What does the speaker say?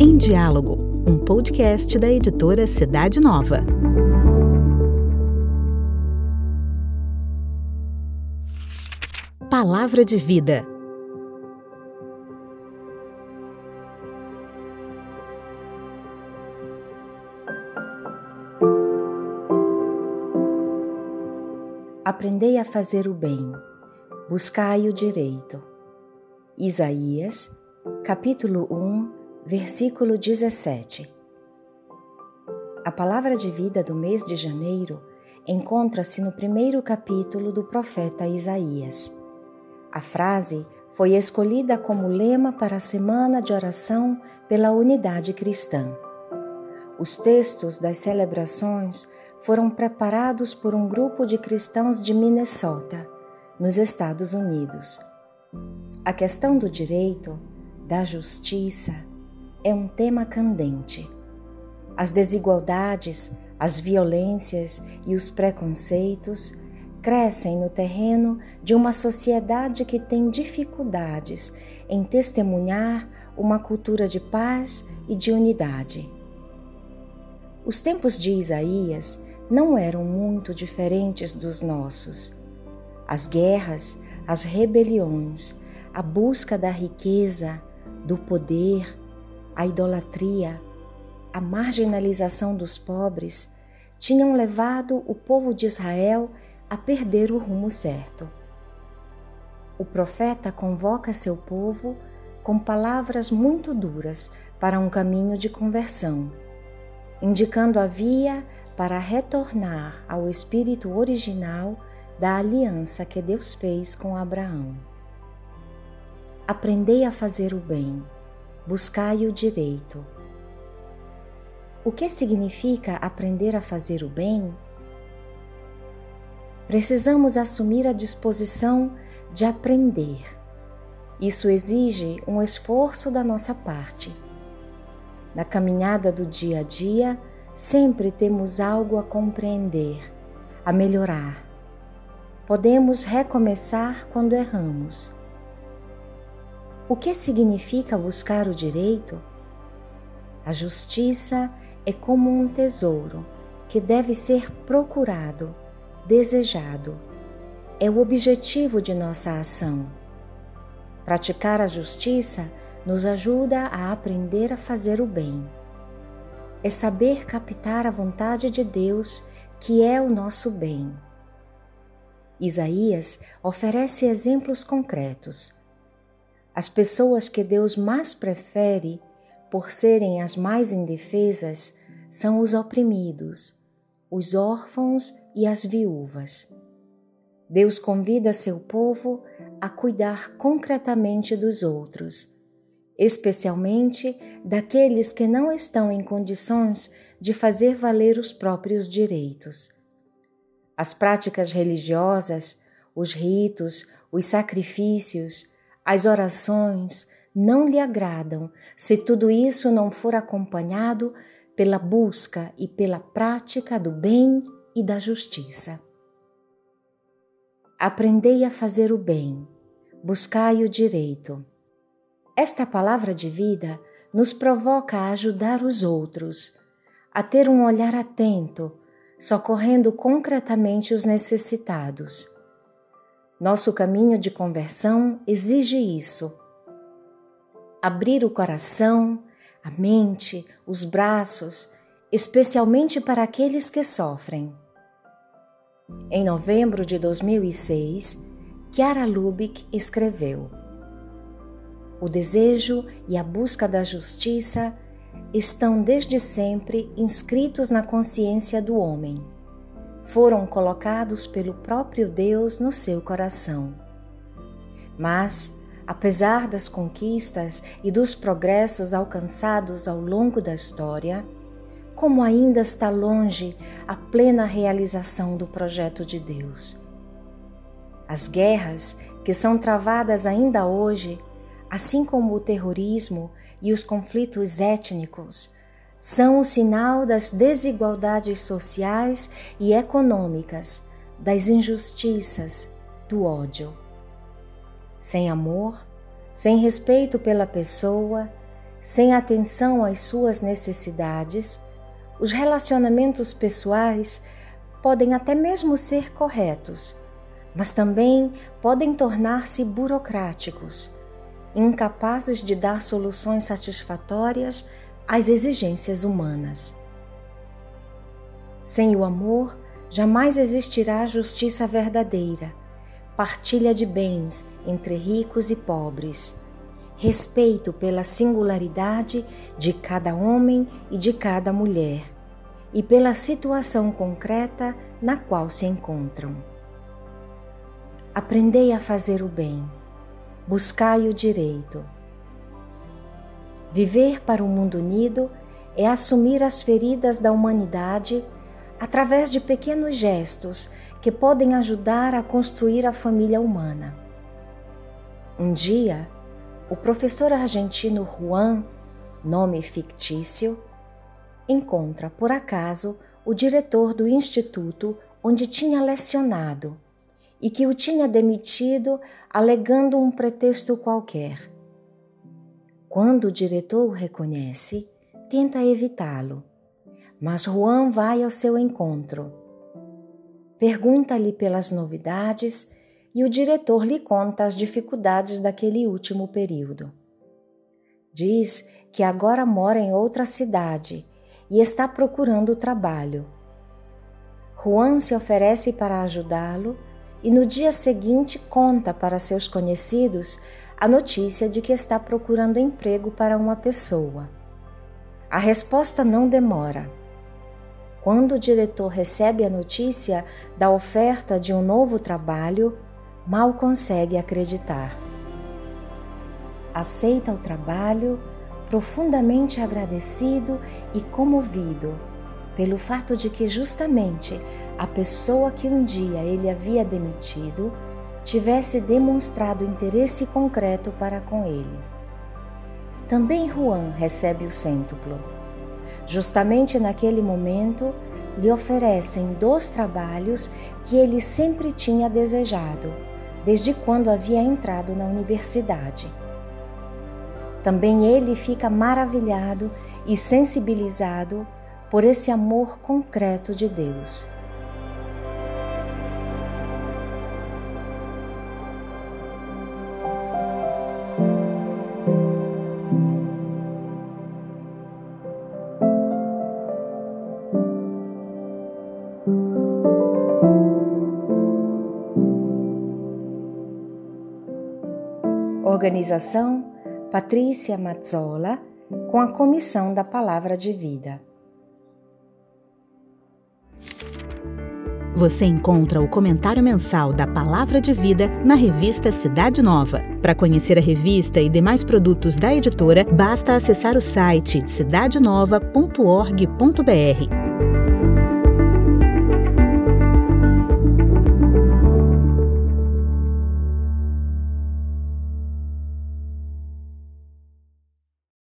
Em Diálogo, um podcast da editora Cidade Nova. Palavra de Vida Aprendei a fazer o bem, buscai o direito. Isaías, capítulo 1, versículo 17. A palavra de vida do mês de janeiro encontra-se no primeiro capítulo do profeta Isaías. A frase foi escolhida como lema para a semana de oração pela unidade cristã. Os textos das celebrações foram preparados por um grupo de cristãos de Minnesota, nos Estados Unidos. A questão do direito, da justiça, é um tema candente. As desigualdades, as violências e os preconceitos crescem no terreno de uma sociedade que tem dificuldades em testemunhar uma cultura de paz e de unidade. Os tempos de Isaías não eram muito diferentes dos nossos. As guerras, as rebeliões, a busca da riqueza, do poder, a idolatria, a marginalização dos pobres tinham levado o povo de Israel a perder o rumo certo. O profeta convoca seu povo com palavras muito duras para um caminho de conversão indicando a via para retornar ao espírito original da aliança que Deus fez com Abraão. Aprendei a fazer o bem, buscai o direito. O que significa aprender a fazer o bem? Precisamos assumir a disposição de aprender. Isso exige um esforço da nossa parte na caminhada do dia a dia, sempre temos algo a compreender, a melhorar. Podemos recomeçar quando erramos. O que significa buscar o direito? A justiça é como um tesouro que deve ser procurado, desejado. É o objetivo de nossa ação. Praticar a justiça nos ajuda a aprender a fazer o bem. É saber captar a vontade de Deus, que é o nosso bem. Isaías oferece exemplos concretos. As pessoas que Deus mais prefere, por serem as mais indefesas, são os oprimidos, os órfãos e as viúvas. Deus convida seu povo a cuidar concretamente dos outros especialmente daqueles que não estão em condições de fazer valer os próprios direitos. As práticas religiosas, os ritos, os sacrifícios, as orações não lhe agradam se tudo isso não for acompanhado pela busca e pela prática do bem e da justiça. Aprendei a fazer o bem, buscai o direito esta palavra de vida nos provoca a ajudar os outros, a ter um olhar atento, socorrendo concretamente os necessitados. Nosso caminho de conversão exige isso. Abrir o coração, a mente, os braços, especialmente para aqueles que sofrem. Em novembro de 2006, Chiara Lubick escreveu: o desejo e a busca da justiça estão desde sempre inscritos na consciência do homem. Foram colocados pelo próprio Deus no seu coração. Mas, apesar das conquistas e dos progressos alcançados ao longo da história, como ainda está longe a plena realização do projeto de Deus. As guerras que são travadas ainda hoje assim como o terrorismo e os conflitos étnicos, são o sinal das desigualdades sociais e econômicas, das injustiças, do ódio. Sem amor, sem respeito pela pessoa, sem atenção às suas necessidades, os relacionamentos pessoais podem até mesmo ser corretos, mas também podem tornar-se burocráticos, incapazes de dar soluções satisfatórias às exigências humanas. Sem o amor, jamais existirá justiça verdadeira, partilha de bens entre ricos e pobres, respeito pela singularidade de cada homem e de cada mulher e pela situação concreta na qual se encontram. Aprendei a fazer o bem, buscai o direito. Viver para o mundo unido é assumir as feridas da humanidade através de pequenos gestos que podem ajudar a construir a família humana. Um dia, o professor argentino Juan, nome fictício, encontra por acaso o diretor do instituto onde tinha lecionado e que o tinha demitido alegando um pretexto qualquer. Quando o diretor o reconhece, tenta evitá-lo mas Juan vai ao seu encontro. Pergunta-lhe pelas novidades e o diretor lhe conta as dificuldades daquele último período. Diz que agora mora em outra cidade e está procurando trabalho. Juan se oferece para ajudá-lo e no dia seguinte conta para seus conhecidos a notícia de que está procurando emprego para uma pessoa. A resposta não demora. Quando o diretor recebe a notícia da oferta de um novo trabalho, mal consegue acreditar. Aceita o trabalho, profundamente agradecido e comovido pelo fato de que justamente a pessoa que um dia ele havia demitido tivesse demonstrado interesse concreto para com ele. Também Juan recebe o cêntuplo Justamente naquele momento, lhe oferecem dois trabalhos que ele sempre tinha desejado, desde quando havia entrado na universidade. Também ele fica maravilhado e sensibilizado por esse amor concreto de Deus. Organização Patrícia Mazzola, com a Comissão da Palavra de Vida. Você encontra o comentário mensal da Palavra de Vida na revista Cidade Nova. Para conhecer a revista e demais produtos da editora, basta acessar o site cidadenova.org.br.